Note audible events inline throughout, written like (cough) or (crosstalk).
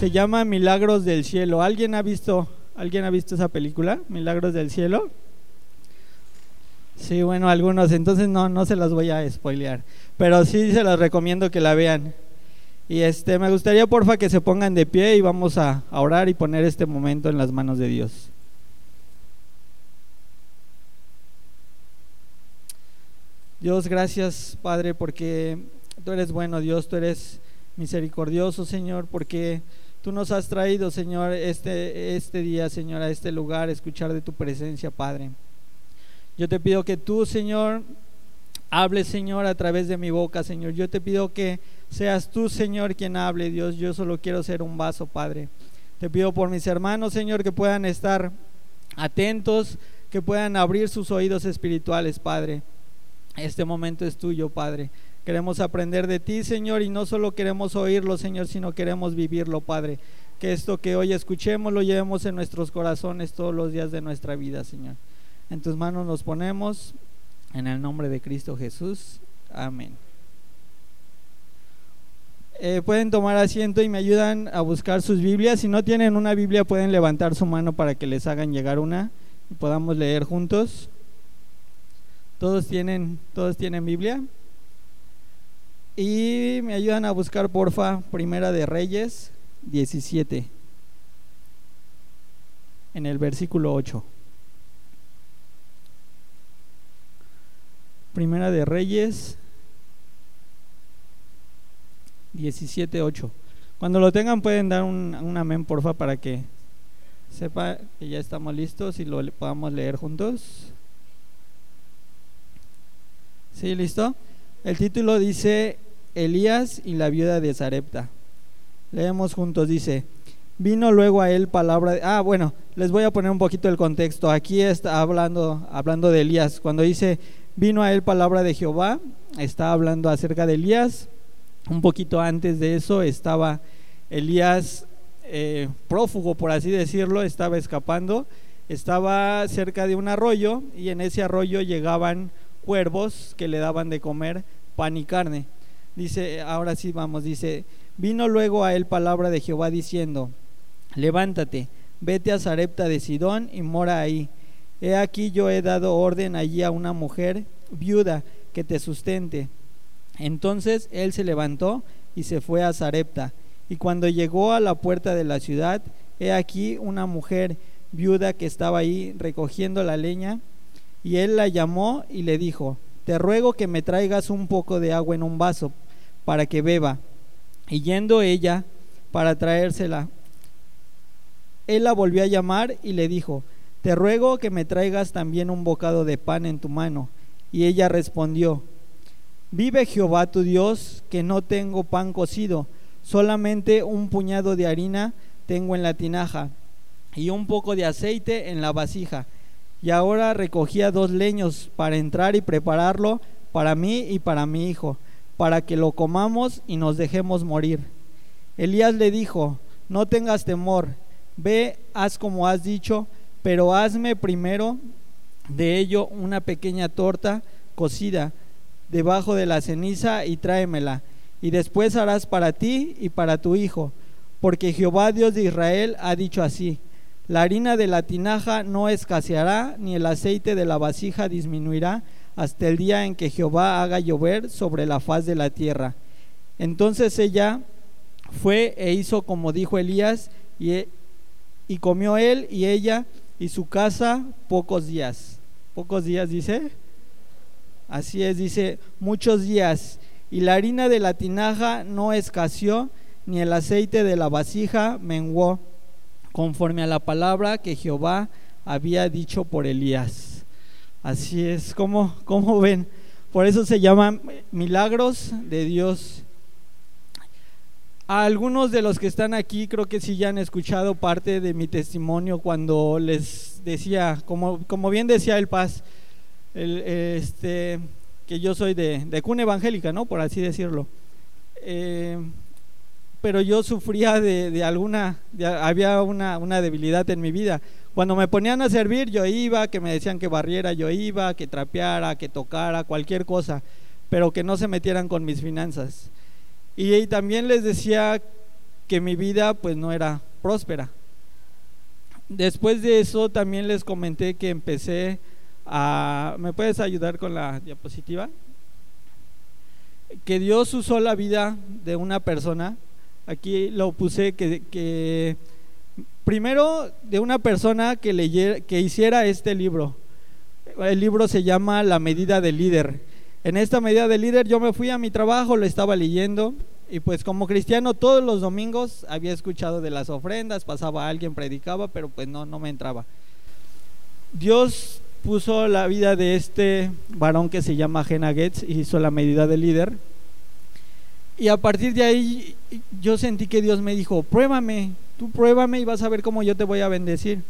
Se llama Milagros del Cielo. ¿Alguien ha visto, alguien ha visto esa película? Milagros del Cielo. Sí, bueno, algunos, entonces no, no se las voy a spoilear, pero sí se las recomiendo que la vean. Y este, me gustaría porfa que se pongan de pie y vamos a, a orar y poner este momento en las manos de Dios. Dios, gracias Padre porque tú eres bueno, Dios, tú eres misericordioso, Señor, porque tú nos has traído, Señor, este, este día, Señor, a este lugar, escuchar de tu presencia, Padre. Yo te pido que tú, Señor, hables, Señor, a través de mi boca, Señor. Yo te pido que seas tú, Señor, quien hable, Dios. Yo solo quiero ser un vaso, Padre. Te pido por mis hermanos, Señor, que puedan estar atentos, que puedan abrir sus oídos espirituales, Padre. Este momento es tuyo, Padre. Queremos aprender de ti, Señor, y no solo queremos oírlo, Señor, sino queremos vivirlo, Padre. Que esto que hoy escuchemos lo llevemos en nuestros corazones todos los días de nuestra vida, Señor. En tus manos nos ponemos, en el nombre de Cristo Jesús. Amén. Eh, pueden tomar asiento y me ayudan a buscar sus Biblias. Si no tienen una Biblia, pueden levantar su mano para que les hagan llegar una y podamos leer juntos. ¿Todos tienen, todos tienen Biblia? Y me ayudan a buscar, porfa, Primera de Reyes 17, en el versículo 8. Primera de Reyes 17, 8. Cuando lo tengan pueden dar un, un amén, porfa, para que sepa que ya estamos listos y lo podamos leer juntos. ¿Sí, listo? El título dice Elías y la viuda de Zarepta. Leemos juntos, dice, vino luego a él palabra de, ah, bueno, les voy a poner un poquito el contexto. Aquí está hablando, hablando de Elías. Cuando dice, vino a él palabra de Jehová, está hablando acerca de Elías. Un poquito antes de eso estaba Elías eh, prófugo, por así decirlo, estaba escapando, estaba cerca de un arroyo y en ese arroyo llegaban cuervos que le daban de comer pan y carne. Dice, ahora sí vamos, dice, vino luego a él palabra de Jehová diciendo, levántate, vete a Sarepta de Sidón y mora ahí. He aquí yo he dado orden allí a una mujer viuda que te sustente. Entonces él se levantó y se fue a Sarepta. Y cuando llegó a la puerta de la ciudad, he aquí una mujer viuda que estaba ahí recogiendo la leña y él la llamó y le dijo, te ruego que me traigas un poco de agua en un vaso para que beba. Y yendo ella para traérsela, él la volvió a llamar y le dijo, te ruego que me traigas también un bocado de pan en tu mano. Y ella respondió, vive Jehová tu Dios, que no tengo pan cocido, solamente un puñado de harina tengo en la tinaja y un poco de aceite en la vasija y ahora recogía dos leños para entrar y prepararlo para mí y para mi hijo, para que lo comamos y nos dejemos morir. Elías le dijo, no tengas temor, ve, haz como has dicho, pero hazme primero de ello una pequeña torta cocida debajo de la ceniza y tráemela, y después harás para ti y para tu hijo, porque Jehová Dios de Israel ha dicho así, la harina de la tinaja no escaseará, ni el aceite de la vasija disminuirá, hasta el día en que Jehová haga llover sobre la faz de la tierra. Entonces ella fue e hizo como dijo Elías, y, y comió él y ella y su casa pocos días. Pocos días dice. Así es, dice, muchos días. Y la harina de la tinaja no escaseó, ni el aceite de la vasija menguó conforme a la palabra que Jehová había dicho por Elías. Así es, como, como ven, por eso se llaman milagros de Dios. A algunos de los que están aquí creo que sí ya han escuchado parte de mi testimonio cuando les decía, como, como bien decía el Paz, el, este, que yo soy de, de cuna evangélica, ¿no? Por así decirlo. Eh, pero yo sufría de, alguna, había una, una, debilidad en mi vida. Cuando me ponían a servir, yo iba, que me decían que barriera, yo iba, que trapeara, que tocara, cualquier cosa, pero que no se metieran con mis finanzas. Y, también les decía que mi vida pues no era próspera. Después de eso también les comenté que empecé a... ¿Me puedes ayudar con la diapositiva? Que Dios usó la vida de una persona. Aquí lo puse que, que primero de una persona que, leyera, que hiciera este libro. El libro se llama La medida del líder. En esta medida del líder yo me fui a mi trabajo, lo estaba leyendo y pues como cristiano todos los domingos había escuchado de las ofrendas, pasaba alguien, predicaba, pero pues no, no me entraba. Dios puso la vida de este varón que se llama Jena Getz y hizo la medida del líder. Y a partir de ahí yo sentí que Dios me dijo, pruébame, tú pruébame y vas a ver cómo yo te voy a bendecir.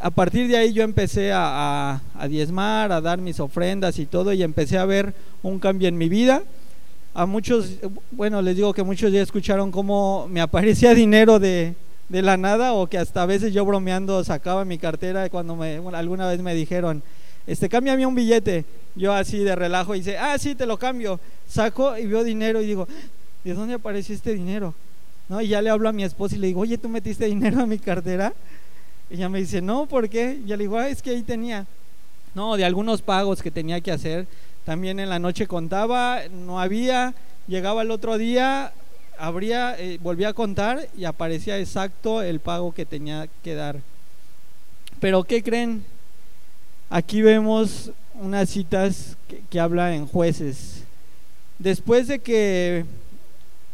A partir de ahí yo empecé a, a diezmar, a dar mis ofrendas y todo y empecé a ver un cambio en mi vida a muchos, bueno, les digo que muchos ya escucharon cómo me aparecía (laughs) dinero de, de la nada o que hasta a veces yo bromeando sacaba mi cartera cuando me, alguna vez me dijeron, este, cámbiame un billete. Yo así de relajo dice, ah, sí, te lo cambio. Saco y veo dinero y digo, ¿de dónde apareció este dinero? ¿No? Y ya le hablo a mi esposa y le digo, oye, ¿tú metiste dinero a mi cartera? Y ella me dice, no, ¿por qué? Y le digo, ah, es que ahí tenía. No, de algunos pagos que tenía que hacer también en la noche contaba, no había, llegaba el otro día, abría, eh, volvía a contar y aparecía exacto el pago que tenía que dar. Pero ¿qué creen? Aquí vemos unas citas que, que hablan en jueces. Después de que,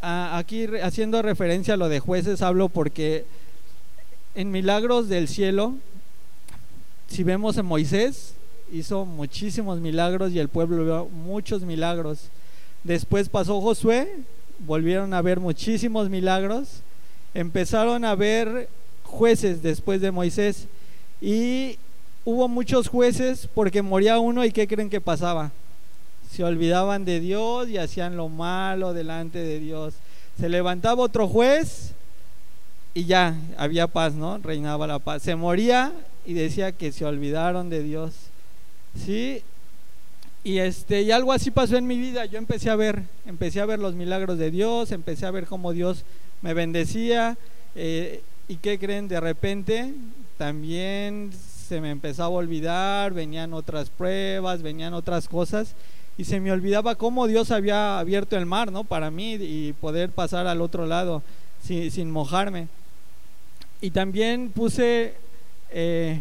aquí haciendo referencia a lo de jueces, hablo porque en Milagros del Cielo, si vemos a Moisés, hizo muchísimos milagros y el pueblo vio muchos milagros. Después pasó Josué, volvieron a ver muchísimos milagros. Empezaron a ver jueces después de Moisés y hubo muchos jueces porque moría uno y ¿qué creen que pasaba? Se olvidaban de Dios y hacían lo malo delante de Dios. Se levantaba otro juez y ya había paz, ¿no? Reinaba la paz. Se moría y decía que se olvidaron de Dios. ¿sí? Y, este, y algo así pasó en mi vida. Yo empecé a ver, empecé a ver los milagros de Dios, empecé a ver cómo Dios me bendecía. Eh, ¿Y qué creen? De repente también se me empezaba a olvidar, venían otras pruebas, venían otras cosas y se me olvidaba cómo Dios había abierto el mar, ¿no? Para mí y poder pasar al otro lado sin, mojarme. Y también puse eh,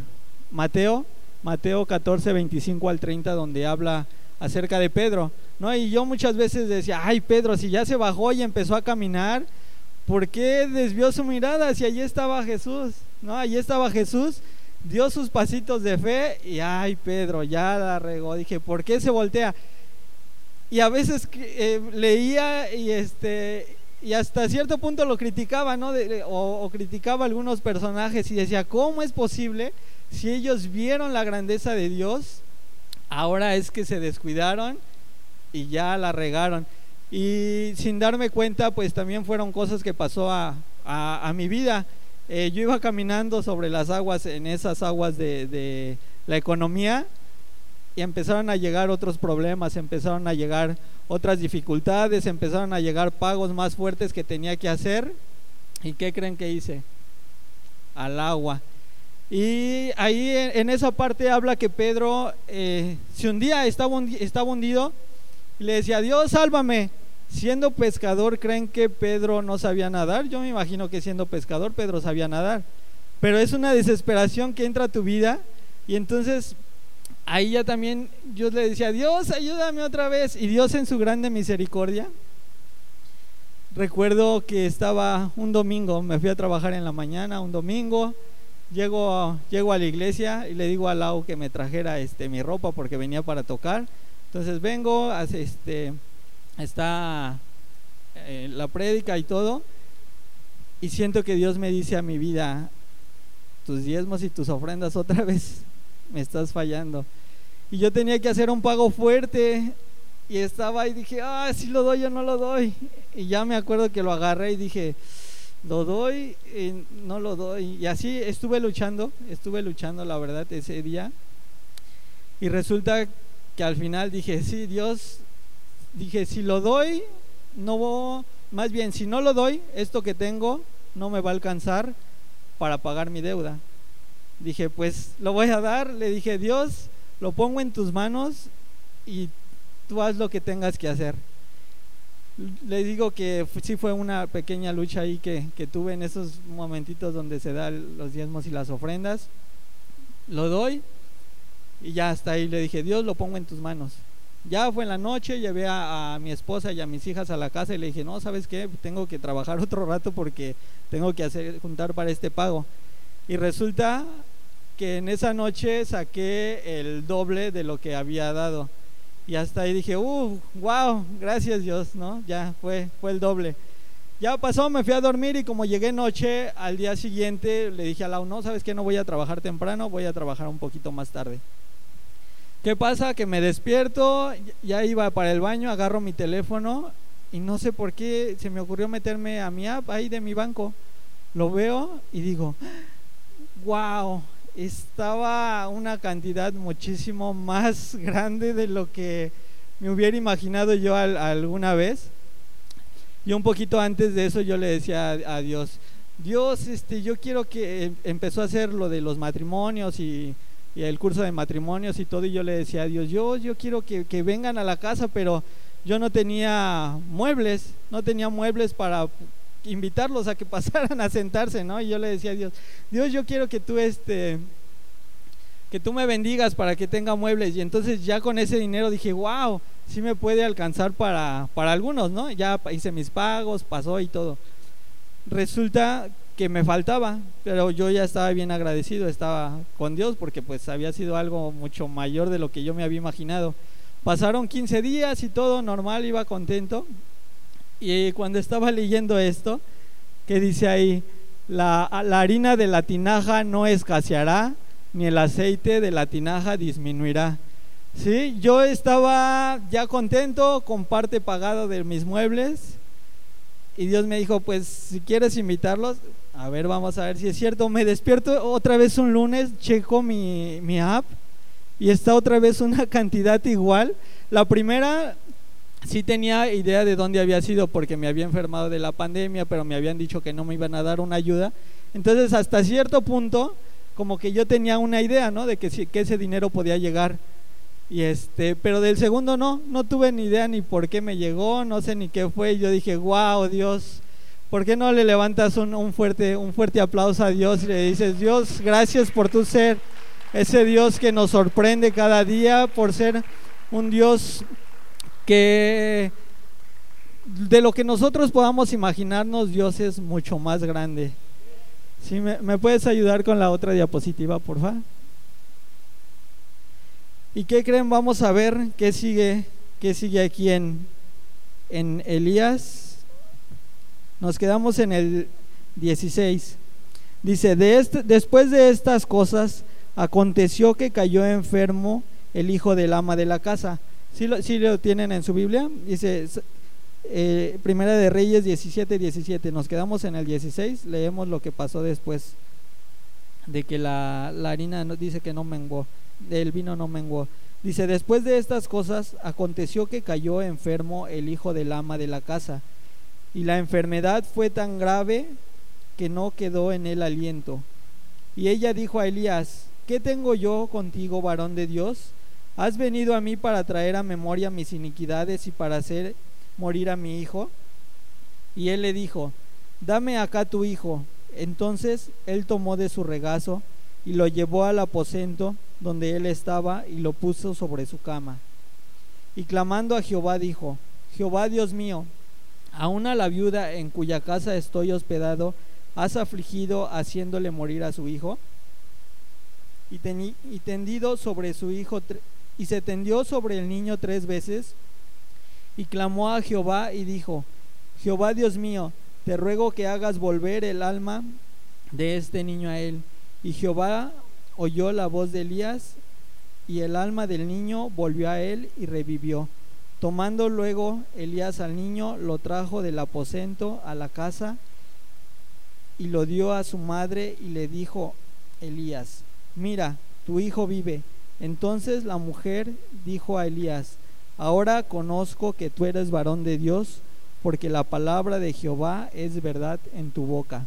Mateo Mateo 14, 25 al 30, donde habla acerca de Pedro. ¿no? Y yo muchas veces decía, ay Pedro, si ya se bajó y empezó a caminar, ¿por qué desvió su mirada si allí estaba Jesús? ¿no? Allí estaba Jesús, dio sus pasitos de fe y ay Pedro, ya la regó. Dije, ¿por qué se voltea? Y a veces eh, leía y este y hasta cierto punto lo criticaba, ¿no? o, criticaba algunos personajes y decía, ¿cómo es posible? Si ellos vieron la grandeza de Dios, ahora es que se descuidaron y ya la regaron. Y sin darme cuenta, pues también fueron cosas que pasó a, mi vida. Eh, yo iba caminando sobre las aguas, en esas aguas de, de la economía, y empezaron a llegar otros problemas, empezaron a llegar otras dificultades, empezaron a llegar pagos más fuertes que tenía que hacer. ¿Y qué creen que hice? Al agua. Y ahí en esa parte habla que Pedro, eh, si un día estaba, estaba hundido, le decía, Dios, sálvame. Siendo pescador, ¿creen que Pedro no sabía nadar? Yo me imagino que siendo pescador, Pedro sabía nadar. Pero es una desesperación que entra a tu vida y entonces ahí ya también yo le decía, Dios, ayúdame otra vez. Y Dios en su grande misericordia, recuerdo que estaba un domingo, me fui a trabajar en la mañana, un domingo, llego, llego a la iglesia y le digo a Lau que me trajera este, mi ropa porque venía para tocar. Entonces vengo, este, está eh, la prédica y todo, y siento que Dios me dice a mi vida, tus diezmos y tus ofrendas otra vez me estás fallando. Y yo tenía que hacer un pago fuerte y estaba y dije, ah, si lo doy o no lo doy. Y ya me acuerdo que lo agarré y dije, lo doy, y no lo doy. Y así estuve luchando, estuve luchando la verdad ese día. Y resulta que al final dije, sí, Dios, dije, si lo doy, no, más bien, si no lo doy, esto que tengo no me va a alcanzar para pagar mi deuda. Dije, pues lo voy a dar. Le dije, Dios, lo pongo en tus manos y tú haz lo que tengas que hacer. Le digo que sí fue una pequeña lucha ahí que, que tuve en esos momentitos donde se dan los diezmos y las ofrendas. Lo doy y ya hasta ahí le dije, Dios lo pongo en tus manos. Ya fue en la noche, llevé a, mi esposa y a mis hijas a la casa y le dije, no, ¿sabes qué? Tengo que trabajar (laughs) otro rato porque tengo que hacer, juntar para este pago. Y resulta que en esa noche saqué el doble de lo que había dado. Y hasta ahí dije, uh, wow, gracias Dios, ¿no? Ya fue, fue el doble. Ya pasó, me fui a dormir y como llegué noche, al día siguiente le dije a Lau, no, ¿sabes qué? No voy a trabajar temprano, voy a trabajar un poquito más tarde. ¿Qué pasa? Que me despierto, ya iba para el baño, agarro mi teléfono y no sé por qué se me ocurrió meterme a mi app ahí de mi banco. Lo veo y digo, wow, estaba una cantidad muchísimo más (laughs) grande de lo que me hubiera imaginado yo alguna vez. Y un poquito antes de eso yo le decía a, Dios, Dios, este, yo quiero que em, empezó a hacer lo de los matrimonios y el curso de matrimonios y todo, y yo le decía a Dios, yo, yo quiero que, vengan a la casa, pero yo no tenía muebles, no tenía muebles para invitarlos a que (laughs) pasaran a sentarse, ¿no? Y yo le decía a Dios, Dios, yo quiero que tú este que tú me bendigas para que tenga muebles y entonces ya con ese dinero dije, "Wow, sí me puede alcanzar para para algunos, ¿no? Ya hice mis pagos, pasó y todo." Resulta que me faltaba, pero yo ya estaba bien agradecido, estaba con Dios porque pues había sido algo mucho mayor de lo que yo me había imaginado. Pasaron 15 días y todo normal, iba contento. Y cuando estaba leyendo esto, que dice ahí, la, harina de la tinaja no escaseará, ni el aceite de la tinaja disminuirá. Sí, yo estaba ya contento con parte pagada de mis muebles y Dios me dijo, pues si quieres invitarlos, a ver, vamos a ver si es cierto. Me despierto otra vez un lunes, checo mi, mi app y está otra vez una (laughs) cantidad igual. La primera sí tenía idea de dónde había sido porque me había enfermado de la pandemia, pero me habían dicho que no me iban a dar una ayuda. Entonces, hasta cierto punto, como que yo tenía una idea, ¿no? De que, ese dinero podía llegar. Y este, pero del segundo no, no tuve ni idea ni por qué me llegó, no sé ni qué fue. Yo dije, wow, Dios, ¿Por qué no le levantas un, fuerte, un fuerte aplauso a Dios y le dices, Dios, gracias por tu ser, ese Dios que nos sorprende cada día, por ser un Dios que de lo que nosotros podamos imaginarnos, Dios es mucho más grande. ¿Sí? ¿Me, puedes ayudar con la otra diapositiva, por favor? ¿Y qué creen? Vamos a ver qué sigue, qué sigue aquí en, en Elías nos quedamos en el 16. Dice, de este, después de estas cosas, aconteció que cayó enfermo el hijo del ama de la casa. ¿Sí lo, lo tienen en su Biblia? Dice, eh, Primera de Reyes 17, 17. Nos quedamos en el 16, leemos lo que pasó después de que la, la harina dice que no menguó, el vino no menguó. Dice, después de estas cosas, aconteció que cayó enfermo el hijo del ama de la casa y la enfermedad fue tan grave que no quedó en él aliento. Y ella dijo a Elías, ¿qué tengo yo contigo, varón de Dios? ¿Has venido a mí para traer a memoria mis iniquidades y para hacer morir a mi hijo? Y él le dijo, dame acá tu hijo. Entonces él tomó de su regazo y lo llevó al aposento donde él estaba y lo puso sobre su cama. Y clamando a Jehová dijo, Jehová Dios mío, Aún a la viuda en cuya casa estoy hospedado, has afligido haciéndole morir a su hijo. Y, y tendido sobre su hijo, y se tendió sobre el niño tres veces, y clamó a Jehová y dijo, Jehová Dios mío, te ruego que hagas volver el alma de este niño a él. Y Jehová oyó la voz de Elías, y el alma del niño volvió a él y revivió. Tomando luego Elías al niño, lo trajo del aposento a la casa y lo dio a su madre y le dijo Elías, mira, tu hijo vive. Entonces la mujer dijo a Elías, ahora conozco que tú eres varón de Dios, porque la palabra de Jehová es verdad en tu boca.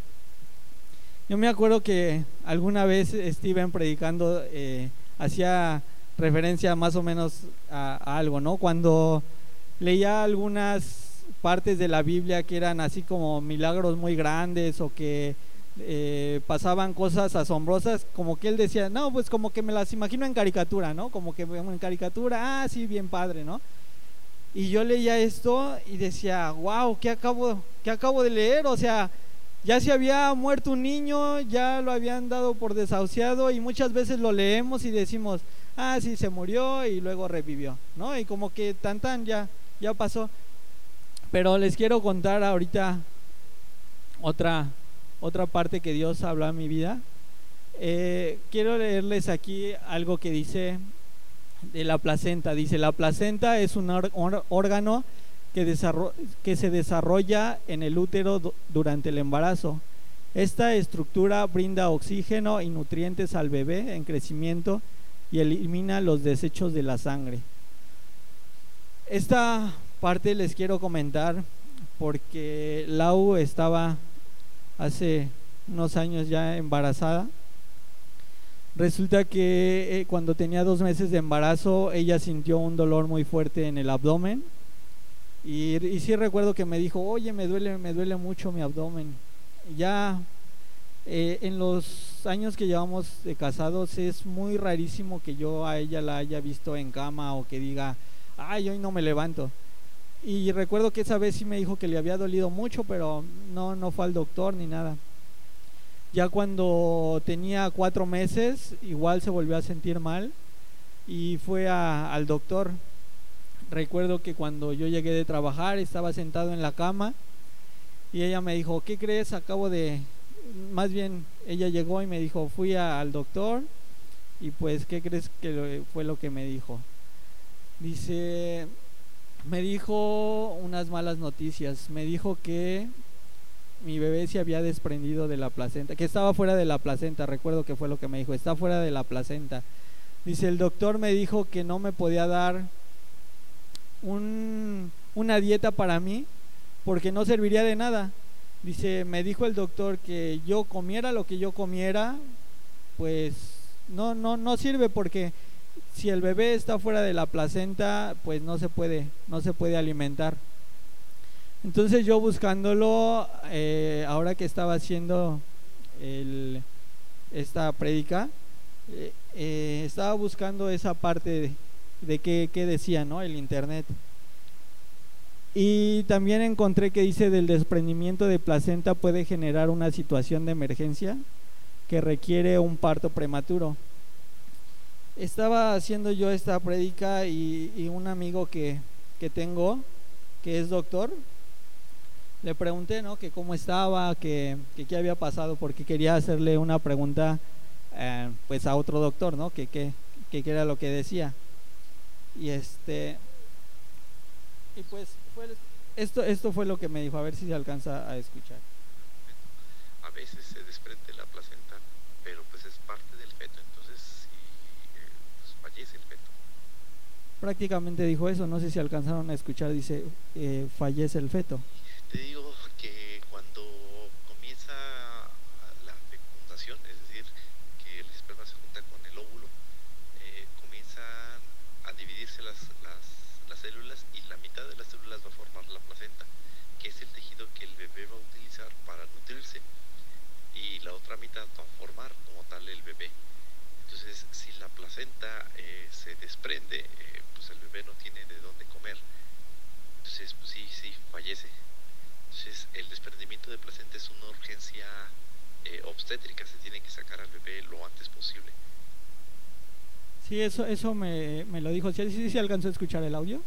Yo me acuerdo que alguna vez Steven predicando eh, hacía referencia más o menos a, algo, ¿no? Cuando leía algunas partes de la Biblia que eran así como milagros muy grandes o que eh, pasaban cosas asombrosas, como que él decía, no, pues como que me las imagino en caricatura, ¿no? Como que en caricatura, ah, sí, bien padre, ¿no? Y yo leía esto y decía, wow, ¿qué acabo, qué acabo de leer? O sea, ya se había muerto un niño, ya lo habían dado por desahuciado y muchas veces lo leemos y decimos, ah, sí, se murió y luego revivió, ¿no? Y como que tan tan ya, ya pasó. Pero les quiero contar ahorita otra, otra parte que Dios habló a mi vida. Eh, quiero leerles aquí algo que dice de la placenta. Dice, la placenta es un órgano que, que se desarrolla en el útero durante el embarazo. Esta estructura brinda oxígeno y nutrientes al bebé en crecimiento y elimina los desechos de la sangre. Esta parte les quiero comentar porque Lau estaba hace unos años ya embarazada Resulta que eh, cuando tenía dos meses de embarazo, ella sintió un dolor muy fuerte en el abdomen. Y, sí recuerdo que me dijo, oye, me duele, me duele mucho mi abdomen. Ya eh, en los años que llevamos casados es muy rarísimo que yo a ella la haya visto en cama o que diga, ay, hoy no me levanto. Y recuerdo que esa vez sí me dijo que le había dolido mucho, pero no, no fue al doctor ni nada. Ya cuando tenía cuatro meses, igual se volvió a sentir mal y fue al doctor. Recuerdo que cuando yo llegué de trabajar estaba sentado en la cama y ella me dijo, ¿qué crees? Acabo de, más bien ella llegó y me dijo, fui al doctor y pues, ¿qué crees que fue lo que me dijo? Dice, me dijo unas malas noticias, me dijo que mi bebé se había desprendido de la placenta, que estaba fuera de la placenta, recuerdo que fue lo que me dijo, está fuera de la placenta. Dice, el doctor me dijo que no me podía dar un, una dieta para mí porque no serviría de nada. Dice, me dijo el doctor que yo comiera lo que yo comiera, pues no, no, no sirve porque si el bebé está fuera de la placenta, pues no se puede, no se puede alimentar. Entonces yo buscándolo, eh, ahora que estaba haciendo esta prédica, eh, eh, estaba buscando esa parte de, qué, decía ¿no? el internet. Y también encontré que dice del desprendimiento de placenta puede generar una situación de emergencia que requiere un parto prematuro. Estaba haciendo yo esta prédica y, un amigo que, que tengo, que es doctor, le pregunté, ¿no? Que cómo estaba, que, qué había pasado, porque quería hacerle una pregunta, eh, pues a otro doctor, ¿no? Que qué era lo que decía. Y este, y pues esto, esto fue lo que me dijo, a ver si se alcanza a escuchar. A veces se desprende la placenta, pero pues es parte del feto, entonces si, eh, pues fallece el feto. Prácticamente dijo eso, no sé si alcanzaron a escuchar, dice, eh, fallece el feto. Te digo que cuando comienza la fecundación, es decir, que el esperma se junta con el óvulo, eh, comienzan a dividirse las, las, células y la mitad de las células va a formar la placenta, que es el tejido que el bebé va a utilizar para nutrirse, y la otra mitad va a formar como tal el bebé. Entonces, si la placenta eh, se desprende, eh, pues el bebé no tiene de dónde comer. Entonces, pues sí, sí, fallece. Entonces, el desprendimiento de placenta es una urgencia eh, obstétrica, se tiene que sacar al bebé lo antes posible. Sí, eso, eso me, lo dijo. ¿Sí, sí, sí alcanzó a escuchar el audio?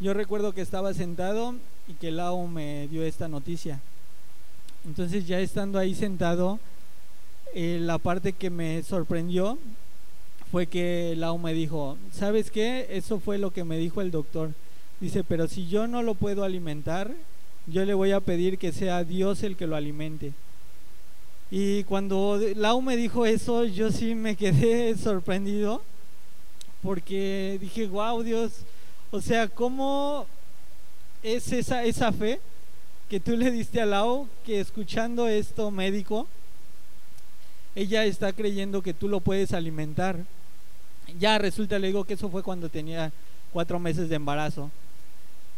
Yo recuerdo que estaba sentado y que Lau me dio esta noticia. Entonces, ya estando ahí sentado, eh, la parte que me sorprendió fue que Lau me dijo, ¿sabes qué? Eso fue lo que me dijo el doctor. Dice, pero si yo no lo puedo alimentar, yo le voy a pedir que sea Dios el que lo alimente. Y cuando Lau me dijo eso, yo sí me quedé (laughs) sorprendido, porque dije, wow, Dios, o sea, ¿cómo es esa, esa fe que tú le diste a Lau, que escuchando esto médico, ella está creyendo que tú lo puedes alimentar. Ya resulta, le digo que eso fue cuando tenía cuatro meses de embarazo.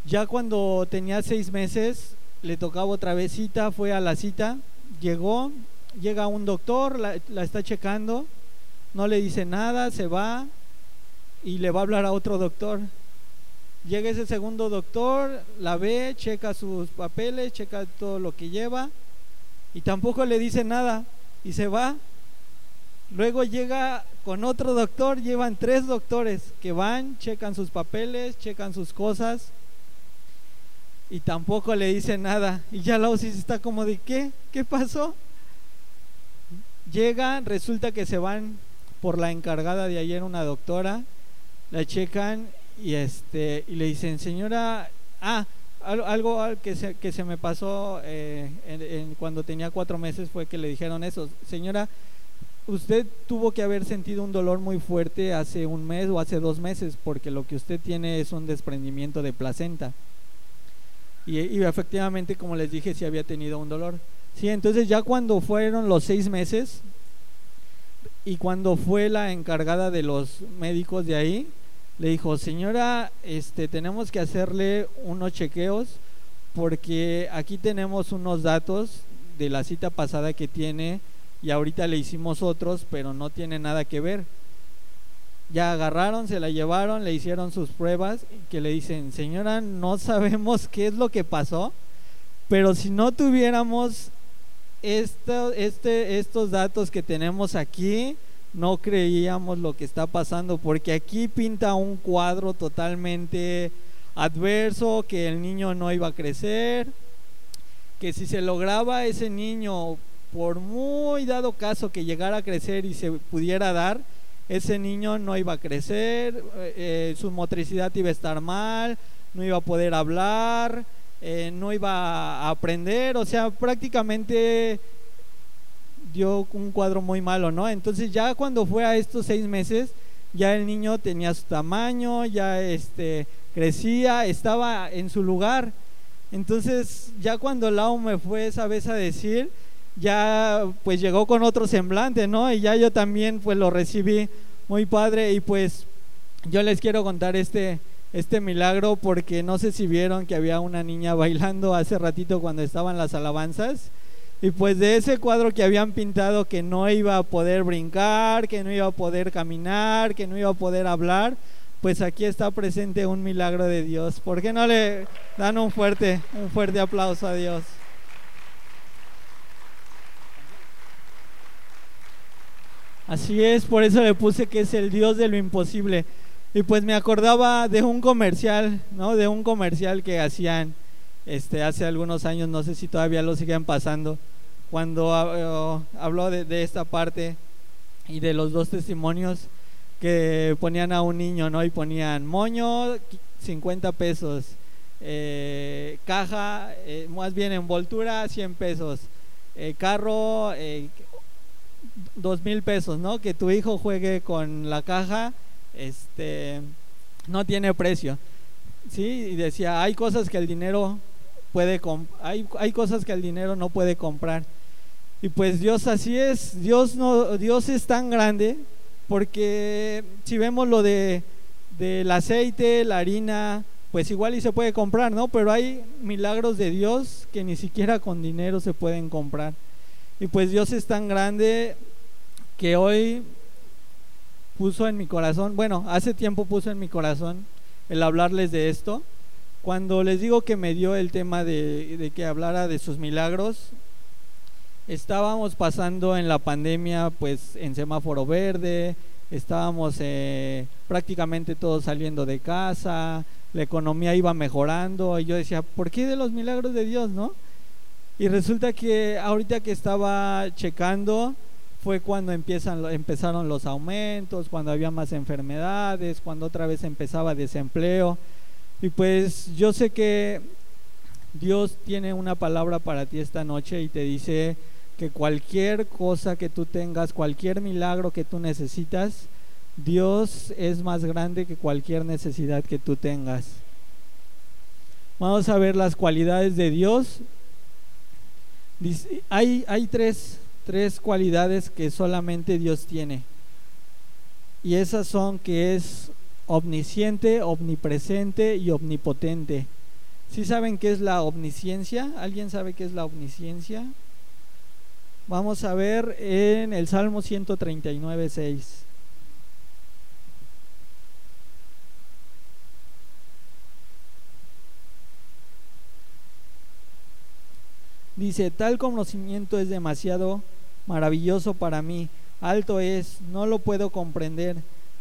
Ya cuando tenía seis meses, le tocaba otra vez cita, fue a la cita, llegó, llega un doctor, la, está checando, no le dice nada, se va y le va a hablar a otro doctor. Llega ese segundo doctor, la ve, checa sus papeles, checa todo lo que lleva y tampoco le dice nada y se va. Luego llega con otro doctor, llevan tres doctores que van, checan sus papeles, checan sus cosas y tampoco le dicen nada. Y ya la OSIS está como de, ¿qué? ¿Qué pasó? Llega, resulta que se van por la encargada de ayer, una doctora, la checan y este y le dicen, señora, ah, algo, que, se, que se me pasó eh, en, cuando tenía cuatro meses fue que le dijeron eso, señora, usted tuvo que haber sentido un dolor muy fuerte hace un mes o hace dos meses porque lo que usted tiene es un desprendimiento de placenta. Y, y efectivamente, como les dije, sí había tenido un dolor. Sí, entonces ya cuando fueron los seis meses, y cuando fue la encargada de los médicos de ahí, le dijo, señora, este, tenemos que hacerle unos chequeos porque aquí tenemos unos datos de la cita pasada que tiene y ahorita le hicimos otros, pero no tiene nada que ver. Ya agarraron, se la llevaron, le hicieron sus pruebas, que le dicen, señora, no sabemos (laughs) qué es lo que pasó, pero si no tuviéramos este, estos datos que tenemos aquí, no creíamos lo que está pasando, porque aquí pinta un cuadro totalmente adverso, que el niño no iba a crecer, que si se lograba ese niño, por muy dado caso que llegara a crecer y se pudiera dar, ese niño no iba a crecer, eh, eh, su motricidad iba a estar mal, no iba a poder hablar, eh, no iba a aprender, o sea, prácticamente dio un cuadro muy malo, ¿no? Entonces ya cuando fue a estos seis meses, ya el niño tenía su tamaño, ya este crecía, estaba en su lugar. Entonces ya cuando Lau me fue esa vez a decir, ya pues llegó con otro semblante, ¿no? Y ya yo también pues lo recibí muy padre y pues yo les quiero contar este este milagro porque no sé si vieron que había una niña bailando hace ratito cuando estaban las alabanzas. Y pues de ese cuadro que habían pintado que no iba a poder brincar, que no iba a poder caminar, que no iba a poder hablar, pues aquí está presente un milagro de Dios. ¿Por qué no le dan un fuerte, un fuerte aplauso a Dios? Así es, por eso le puse que es el Dios de lo imposible. Y pues me acordaba de un comercial, ¿no? De un comercial que hacían este, hace algunos años, no sé si todavía lo siguen pasando, cuando uh, habló de, esta parte y de los dos testimonios que ponían a un niño, ¿no? Y ponían moño, 50 pesos, eh, caja, eh, más bien envoltura, 100 pesos, eh, carro, dos mil pesos, ¿no? Que tu hijo juegue con la caja este, no tiene precio. ¿sí? Y decía, hay cosas que el dinero puede hay, hay cosas que el dinero no puede comprar. Y pues Dios así es, Dios no Dios es tan grande porque si vemos lo de del aceite, la harina, pues igual y se puede comprar, ¿no? Pero hay milagros de Dios que ni siquiera con dinero se pueden comprar. Y pues Dios es tan grande que hoy puso en mi corazón, bueno, hace tiempo puso en mi corazón el hablarles de esto. Cuando les digo que me dio el tema de, que hablara de sus milagros, estábamos pasando en la pandemia pues en semáforo verde, estábamos eh, prácticamente todos saliendo de casa, la economía iba mejorando y yo decía, ¿por qué de los milagros de Dios, no? Y resulta que ahorita que estaba checando, fue cuando empezaron los aumentos, cuando había más enfermedades, cuando otra vez empezaba desempleo. Y pues yo sé que Dios tiene una palabra para ti esta noche y te dice que cualquier cosa que tú tengas, cualquier milagro que tú necesitas, Dios es más grande que cualquier necesidad que tú tengas. Vamos a ver las cualidades de Dios. hay tres, tres cualidades que solamente Dios tiene. Y esas son que es omnisciente, omnipresente y omnipotente. ¿Sí saben qué es la omnisciencia? ¿Alguien sabe qué es la omnisciencia? Vamos a ver en el Salmo 139, 6. Dice, tal conocimiento es demasiado maravilloso para mí, alto es, no lo puedo comprender.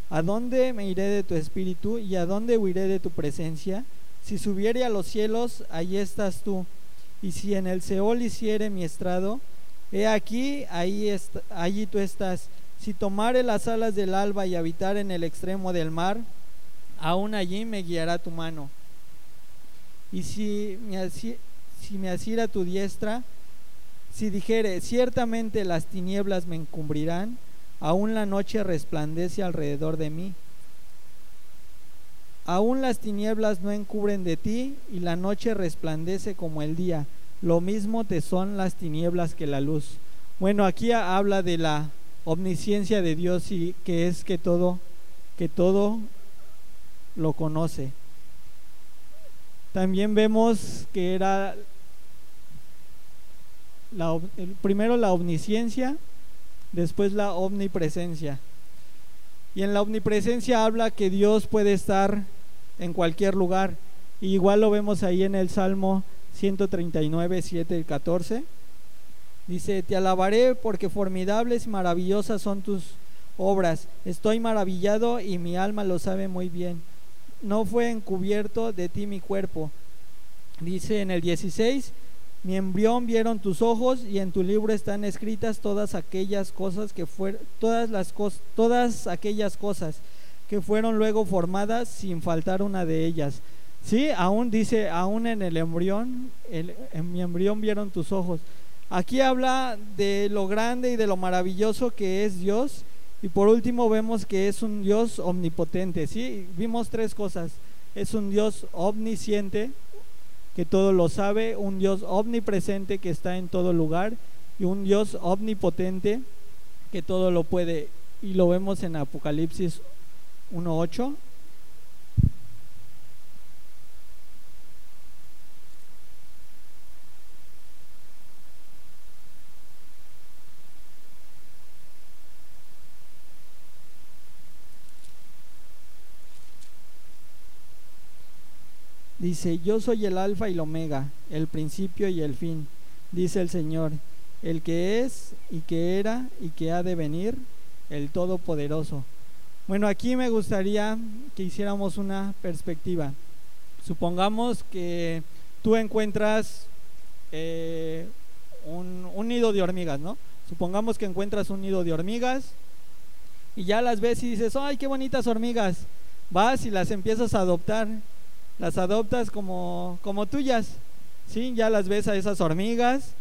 ¿A dónde me iré de tu espíritu y a dónde huiré de tu presencia? Si subiere a los cielos, allí estás tú. Y si en el Seol hiciere mi estrado, he aquí, ahí allí tú estás. Si tomare las alas del alba y habitar en el extremo del mar, aún allí me guiará tu mano. Y si me, si me asira tu diestra, si dijere, ciertamente las tinieblas me encubrirán, aún la noche resplandece alrededor de mí. Aún las tinieblas no encubren de ti y la noche resplandece como el día. Lo mismo te son las tinieblas que la luz. Bueno, aquí habla de la omnisciencia de Dios y que es que todo que todo lo conoce. También vemos que era la, primero la omnisciencia, después la omnipresencia. Y en la omnipresencia habla que Dios puede estar en cualquier lugar. igual lo vemos ahí en el Salmo 139, 7 y 14. Dice, te alabaré porque formidables y maravillosas son tus obras. Estoy maravillado y mi alma lo sabe muy bien. No fue encubierto de ti mi cuerpo. Dice en el 16, mi embrión vieron tus ojos y en tu libro están escritas todas aquellas cosas que fueron todas las cosas todas aquellas cosas que fueron luego formadas sin faltar una de ellas. Sí, aún dice, aún en el embrión, en mi embrión vieron tus ojos. Aquí habla de lo grande y de lo maravilloso que es Dios. Y por último vemos que es un Dios omnipotente. Sí, vimos tres cosas. Es un Dios omnisciente, que todo lo sabe, un Dios omnipresente que está en todo lugar y un Dios omnipotente que todo lo puede. Y lo vemos en Apocalipsis 1.8 Dice, yo soy el alfa y el omega, el principio y el fin, dice el Señor, el que es y que era y que ha de venir, el Todopoderoso. Bueno, aquí me gustaría que hiciéramos una perspectiva. Supongamos que tú encuentras eh, un, un nido de hormigas, ¿no? Supongamos que encuentras un nido de hormigas y ya las ves y dices, ay, qué bonitas hormigas. Vas y las empiezas a adoptar las adoptas como, como tuyas, ¿sí? Ya las ves a esas hormigas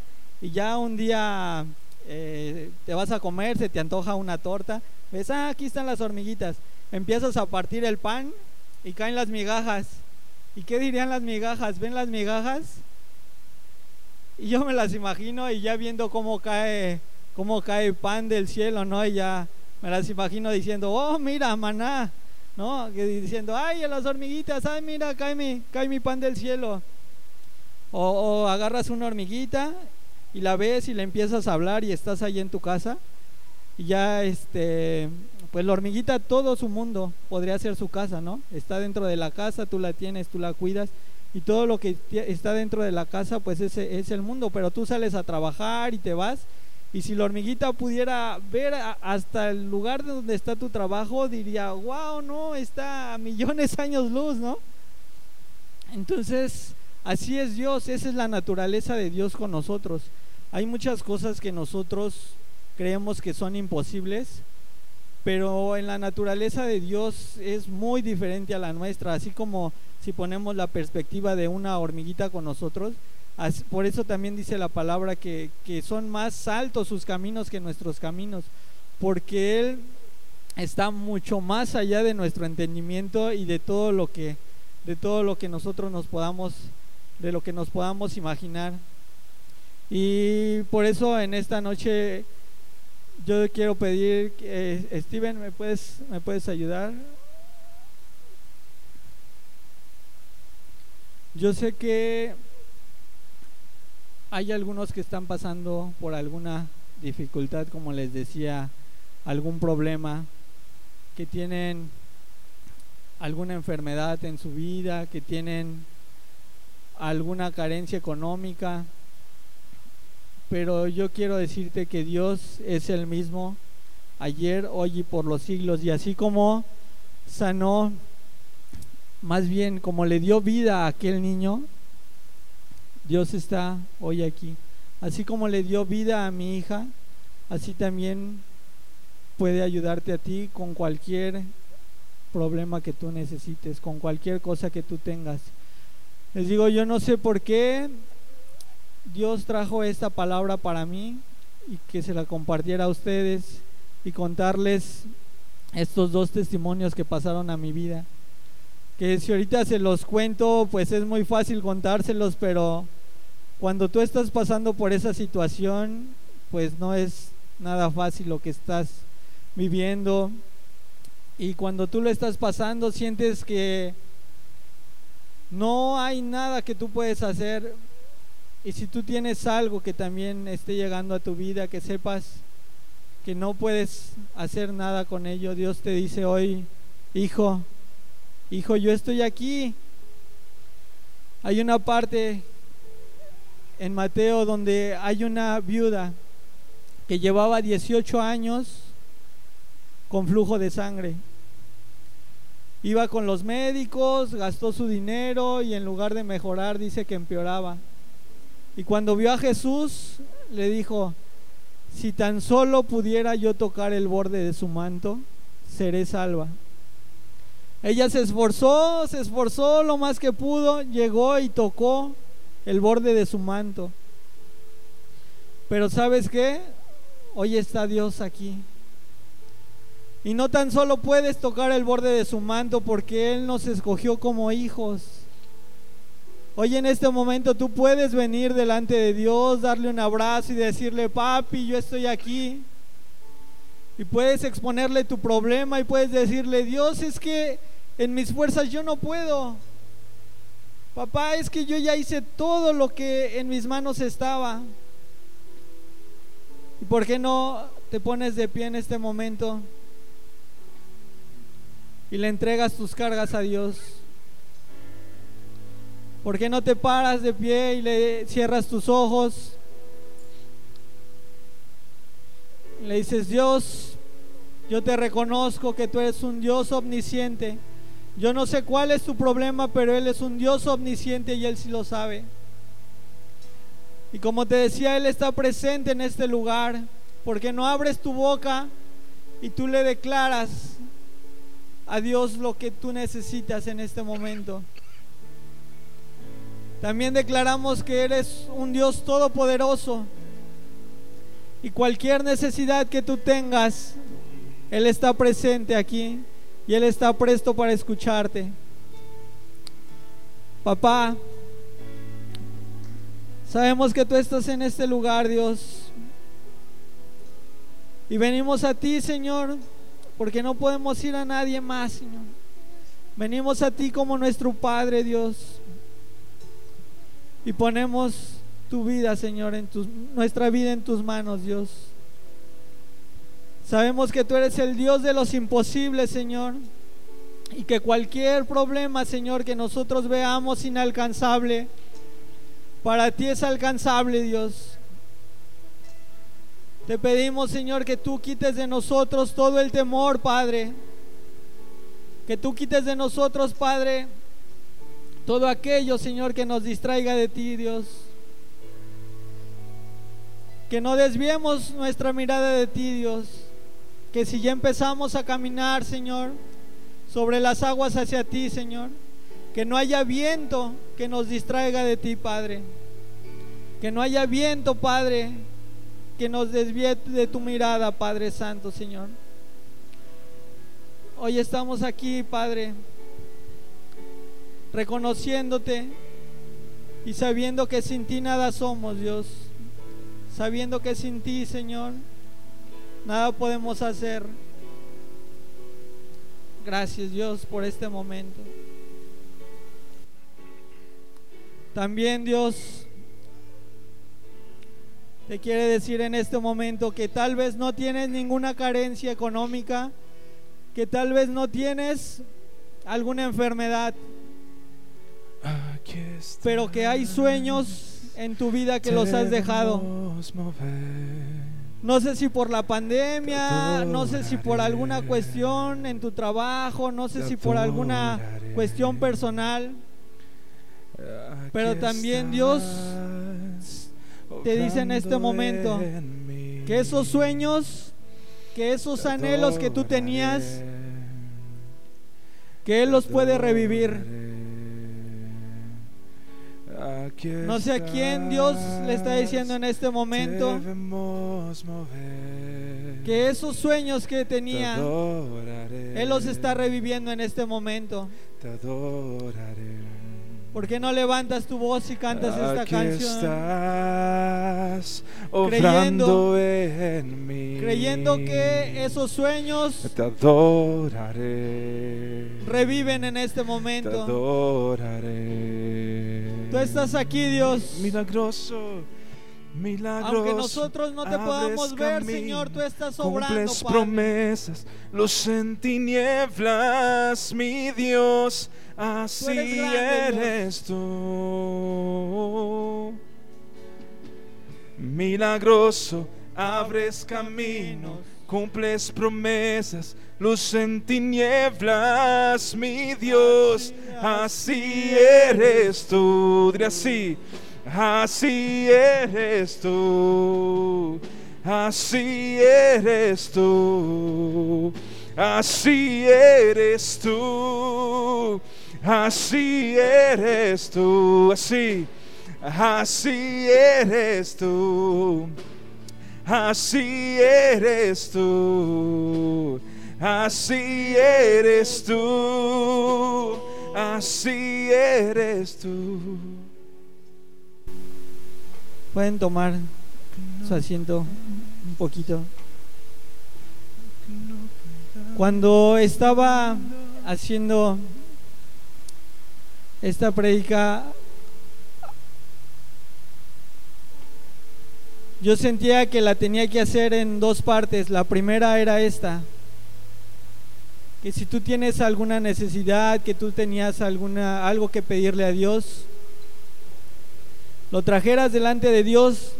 y ya un día eh, te vas a comer, se te antoja una torta, ves, ah, aquí están las hormiguitas, empiezas a partir el pan y caen las migajas. ¿Y qué dirían las migajas? ¿Ven las migajas? Y yo me las imagino y ya viendo cómo cae, cómo cae pan del cielo, ¿no? Y ya me las imagino diciendo, oh, mira, maná, ¿no? Que diciendo, ay, a las hormiguitas, ay, mira, cae mi, cae mi pan del cielo. O, agarras una hormiguita y la ves y le empiezas a hablar y estás ahí en tu casa y ya, este, pues la hormiguita, todo su mundo podría ser su casa, ¿no? Está dentro de la casa, tú la tienes, tú la cuidas y todo lo que está dentro de la casa, pues ese es el mundo, pero tú sales a trabajar y te vas y si la hormiguita pudiera ver hasta el lugar donde está tu trabajo, diría, wow, no, está a millones de años luz, ¿no? Entonces, así es Dios, esa es la naturaleza de Dios con nosotros. Hay muchas cosas que nosotros creemos que son imposibles, pero en la naturaleza de Dios es muy diferente a la nuestra, así como si ponemos la perspectiva de una hormiguita con nosotros, por eso también dice la palabra que, son más altos sus caminos que nuestros caminos, porque Él está mucho más allá de nuestro entendimiento y de todo lo que, de todo lo que nosotros nos podamos de lo que nos podamos imaginar. Y por eso en esta noche yo quiero pedir, eh, Steven, ¿me puedes, ¿me puedes ayudar? Yo sé que hay algunos que están pasando por alguna dificultad, como les decía, algún problema, que tienen alguna enfermedad en su vida, que tienen alguna carencia económica, pero yo quiero decirte que Dios es el mismo ayer, hoy y por los siglos, y así como sanó, más bien como le dio vida a aquel niño, Dios está hoy aquí. Así como le dio vida a mi hija, así también puede ayudarte a ti con cualquier problema que tú necesites, con cualquier cosa que tú tengas. Les digo, yo no sé por qué Dios trajo esta palabra para mí y que se la compartiera a ustedes y contarles estos dos testimonios que pasaron a mi vida. Que si ahorita se los cuento, pues es muy fácil contárselos, pero cuando tú estás pasando por esa situación, pues no es nada fácil lo que estás viviendo. Y cuando tú lo estás pasando, sientes que no hay nada que tú puedes hacer. Y si tú tienes algo que también esté llegando a tu vida, que sepas que no puedes hacer nada con ello, Dios te dice hoy, hijo, hijo, yo estoy aquí. Hay una parte en Mateo donde hay una viuda que llevaba 18 años con flujo de sangre. Iba con los médicos, gastó su dinero y en lugar de mejorar dice que empeoraba. Y cuando vio a Jesús, le dijo, si tan solo pudiera yo tocar el borde de su manto, seré salva. Ella se esforzó, se esforzó lo más que pudo, llegó y tocó el borde de su manto. Pero sabes qué? Hoy está Dios aquí. Y no tan solo puedes tocar el borde de su manto porque Él nos escogió como hijos. Hoy en este momento tú puedes venir delante de Dios, darle un abrazo y decirle, papi, yo estoy aquí. Y puedes exponerle tu problema y puedes decirle, Dios, es que en mis fuerzas yo no puedo. Papá, es que yo ya hice todo lo que en mis manos estaba. ¿Y por qué no te pones de pie en este momento y le entregas tus cargas a Dios? ¿Por qué no te paras de pie y le cierras tus ojos? Le dices, Dios, yo te reconozco que tú eres un Dios omnisciente yo no sé cuál es tu problema, pero Él es un Dios omnisciente y Él sí lo sabe. Y como te decía, Él está presente en este lugar, porque no abres tu boca y tú le declaras a Dios lo que tú necesitas en este momento. También declaramos que eres un Dios todopoderoso y cualquier necesidad que tú tengas, Él está presente aquí y Él está presto para escucharte. Papá, sabemos que tú estás en este lugar, Dios. Y venimos a ti, Señor, porque no podemos ir a nadie más, Señor. Venimos a ti como nuestro Padre, Dios. Y ponemos tu vida, Señor, en tus, nuestra vida en tus manos, Dios. Sabemos que tú eres el Dios de los imposibles, Señor. Y que cualquier problema, Señor, que nosotros veamos inalcanzable, para ti es alcanzable, Dios. Te pedimos, Señor, que tú quites de nosotros todo el temor, Padre. Que tú quites de nosotros, Padre, todo aquello, Señor, que nos distraiga de ti, Dios. Que no desviemos nuestra mirada de ti, Dios que si ya empezamos a caminar, Señor, sobre las aguas hacia ti, Señor, que no haya viento que nos distraiga de ti, Padre. Que no haya viento, Padre, que nos desvíe de tu mirada, Padre Santo, Señor. Hoy estamos aquí, Padre, reconociéndote Y sabiendo que sin ti nada somos, Dios. Sabiendo que sin ti, Señor, nada podemos hacer. Gracias, Dios, por este momento. También, Dios, te quiere decir en este momento que tal vez no tienes ninguna carencia económica, que tal vez no tienes alguna enfermedad, pero que hay sueños en tu vida que los has dejado. No sé si por la pandemia, no sé si por alguna cuestión en tu trabajo, no sé si por alguna cuestión personal, pero también Dios te dice en este momento que esos sueños, que esos anhelos que tú tenías, que Él los puede revivir. No sé a quién Dios le está diciendo en este momento que esos sueños que tenía, Él los está reviviendo en este momento. ¿Por qué no levantas tu voz y cantas esta canción? creyendo, creyendo que esos sueños te adoraré. reviven en este momento. Te adoraré. Tú estás aquí, Dios. Milagroso. Milagroso, Aunque nosotros no te podamos ver, Señor, tú estás obrando, cumples Padre. promesas, luz en tinieblas, mi Dios, así eres grande, eres tú. Milagroso, abres caminos, cumples promesas, luz en tinieblas, mi Dios, así eres tú. Así. Así eres tú, así eres tú, así eres tú, así eres tú, así, así eres tú, así eres tú, así eres tú, así eres tú. Pueden tomar su asiento un poquito. Cuando estaba haciendo esta predica, yo sentía que la tenía que hacer en dos partes. La primera era esta, que si tú tienes alguna necesidad, que tú tenías alguna algo que pedirle a Dios, lo trajeras delante de Dios,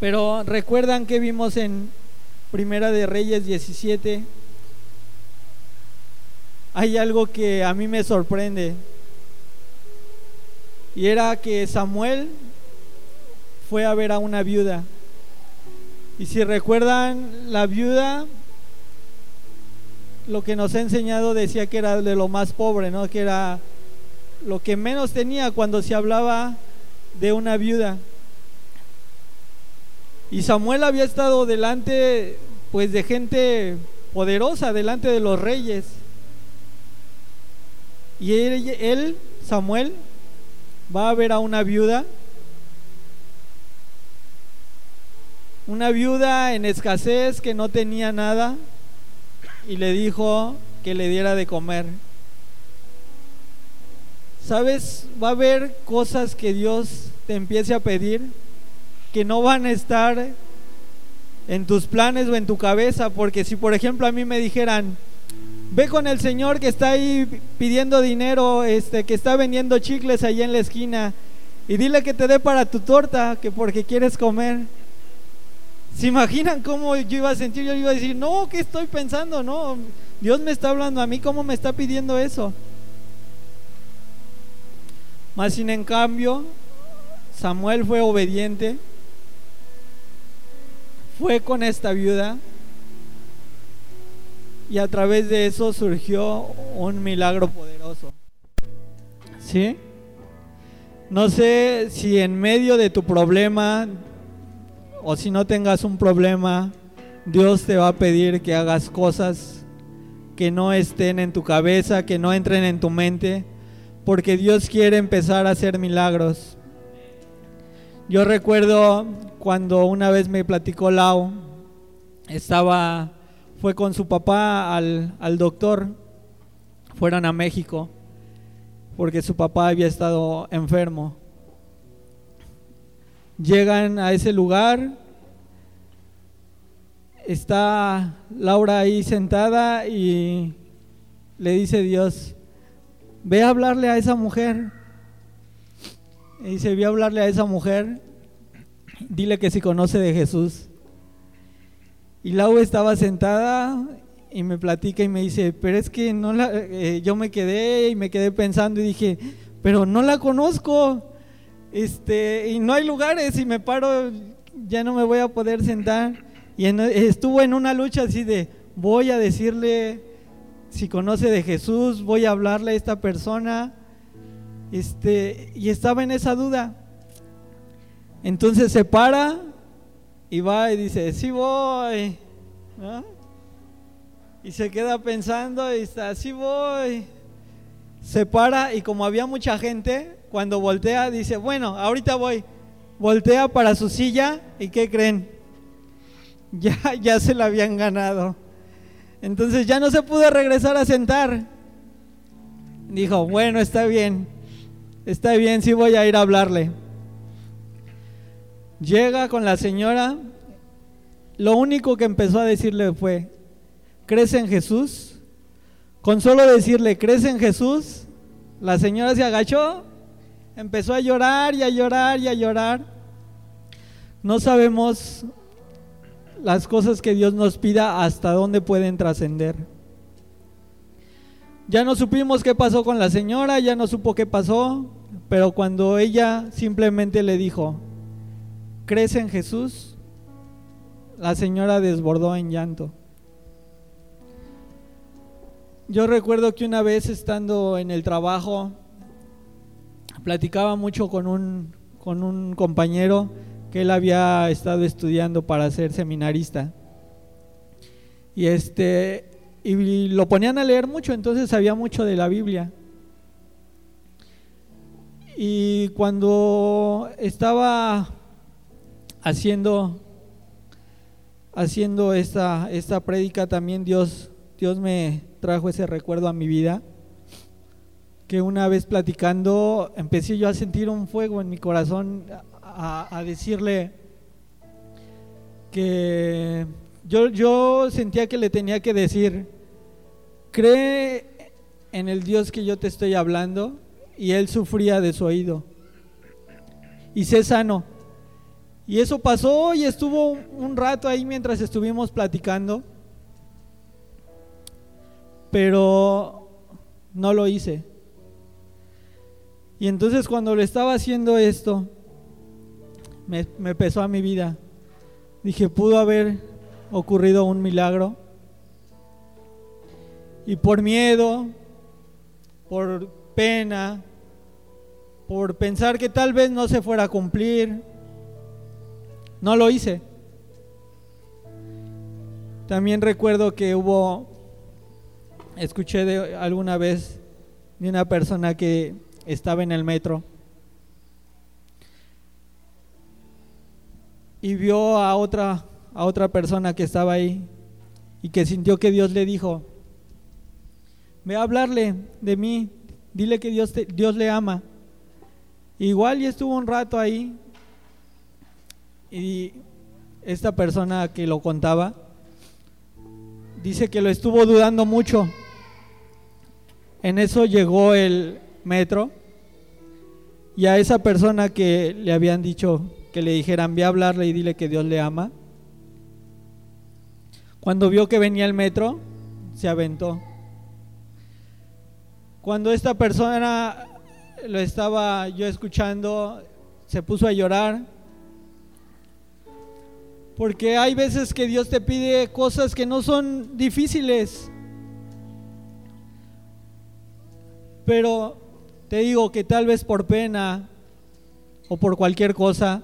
pero recuerdan que vimos en Primera de Reyes 17, hay algo que a mí me sorprende, y era que Samuel fue a ver a una viuda, y si recuerdan, la viuda, lo que nos ha enseñado decía que era de lo más pobre, ¿no? Que era lo que menos tenía cuando se hablaba de una viuda. Y Samuel había estado delante pues de gente poderosa, delante de los reyes. Y él, él, Samuel, va a ver a una viuda, una viuda en escasez que no tenía nada, y le dijo que le diera de comer. ¿Sabes? Va a haber cosas que Dios te empiece a pedir que no van a estar en tus planes o en tu cabeza, porque si por ejemplo a mí me dijeran, ve con el señor que está ahí pidiendo dinero, este que está vendiendo chicles ahí en la esquina y dile que te dé para tu torta, que porque quieres comer. ¿Se imaginan cómo yo iba a sentir? Yo iba a decir, no, ¿qué estoy pensando? No, Dios me está hablando a mí, ¿cómo me está pidiendo eso? Más sin en cambio, Samuel fue obediente, fue con esta viuda y a través de eso surgió un milagro poderoso. ¿Sí? No sé si en medio de tu problema o si no tengas un problema, Dios te va a pedir que hagas cosas que no estén en tu cabeza, que no entren en tu mente, porque Dios quiere empezar a hacer milagros. Yo recuerdo cuando una vez me platicó Lau, estaba, fue con su papá al, al doctor, fueron a México, porque su papá había estado enfermo. Llegan a ese lugar, está Laura ahí sentada y le dice Dios, ve a hablarle a esa mujer. Y dice, ve a hablarle a esa mujer, dile que si conoce de Jesús. Y Laura estaba sentada y me platica y me dice, pero es que no la, eh, yo me quedé y me quedé pensando y dije, pero no la conozco, este, y no hay lugares y me paro, ya no me voy a poder sentar. Y estuvo en una lucha así de, voy a decirle si conoce de Jesús, voy a hablarle a esta persona. Este, y estaba en esa duda. Entonces se para y va y dice, sí voy. Y se queda pensando y está, sí voy. Se para y como había mucha gente, cuando voltea dice, bueno, ahorita voy. Voltea para su silla y ¿qué creen? (laughs) Ya, ya se la habían ganado. Entonces ya no se pudo regresar a sentar. Dijo, bueno, está bien, está bien, sí voy a ir a hablarle. Llega con la señora, lo único que empezó a decirle fue, ¿crees en Jesús? Con solo decirle, ¿crees en Jesús? La señora se agachó, empezó a llorar y a llorar y a llorar. No sabemos las cosas que Dios nos pida hasta dónde pueden trascender. Ya no supimos qué pasó con la señora, ya no supo qué pasó, pero cuando ella simplemente le dijo, ¿crees en Jesús? La señora desbordó en llanto. Yo recuerdo que una vez estando en el trabajo, platicaba mucho con un, con un compañero que él había estado estudiando para ser seminarista. Y este y lo ponían a leer mucho, entonces sabía mucho de la Biblia. Y cuando estaba haciendo haciendo esta esta prédica también Dios Dios me trajo ese recuerdo a mi vida que una vez platicando empecé yo a sentir un fuego en mi corazón a, decirle que yo, yo sentía que le tenía que decir, cree en el Dios que yo te estoy hablando y él sufría de su oído y sé sano. Y eso pasó y estuvo un rato ahí mientras estuvimos platicando, pero no lo hice. Y entonces cuando le estaba haciendo esto, me, pesó a mi vida. Dije, pudo haber ocurrido un milagro. Y por miedo, por pena, por pensar que tal vez no se fuera a cumplir, no lo hice. También recuerdo que hubo, escuché de alguna vez de una persona que estaba en el metro y vio a otra, a otra persona que estaba ahí y que sintió que Dios le dijo, ve a hablarle de mí, dile que Dios, Dios le ama. Igual y estuvo un rato ahí y esta persona que lo contaba dice que lo estuvo dudando mucho. En eso llegó el metro y a esa persona que le habían dicho que le dijeran, ve a hablarle y dile que Dios le ama. Cuando vio que venía el metro, se aventó. Cuando esta persona lo estaba yo escuchando, se puso a llorar. Porque hay veces que Dios te pide cosas que no son difíciles. Pero te digo que tal vez por pena o por cualquier cosa,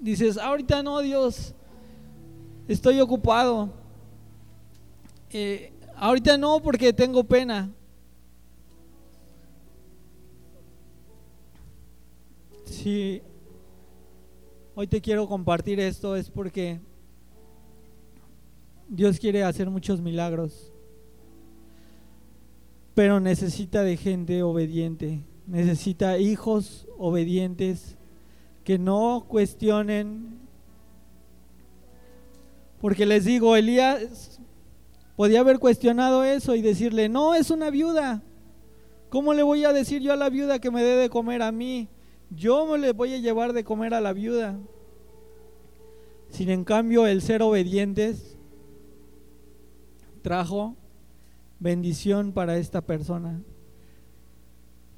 dices, ahorita no, Dios, estoy ocupado. Eh, ahorita no porque tengo pena. Si hoy te quiero compartir esto es porque Dios quiere hacer muchos milagros pero necesita de gente obediente, necesita hijos obedientes que no cuestionen. Porque les digo, Elías podía haber cuestionado eso y decirle, no, es una viuda. ¿Cómo le voy a decir yo a la viuda que me dé de comer a mí? Yo me le voy a llevar de comer a la viuda. Sin en cambio, el ser obedientes trajo bendición para esta persona.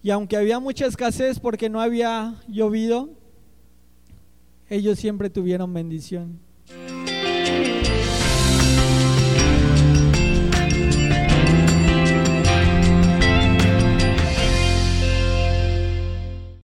Y aunque había mucha escasez porque no había llovido, ellos siempre tuvieron bendición.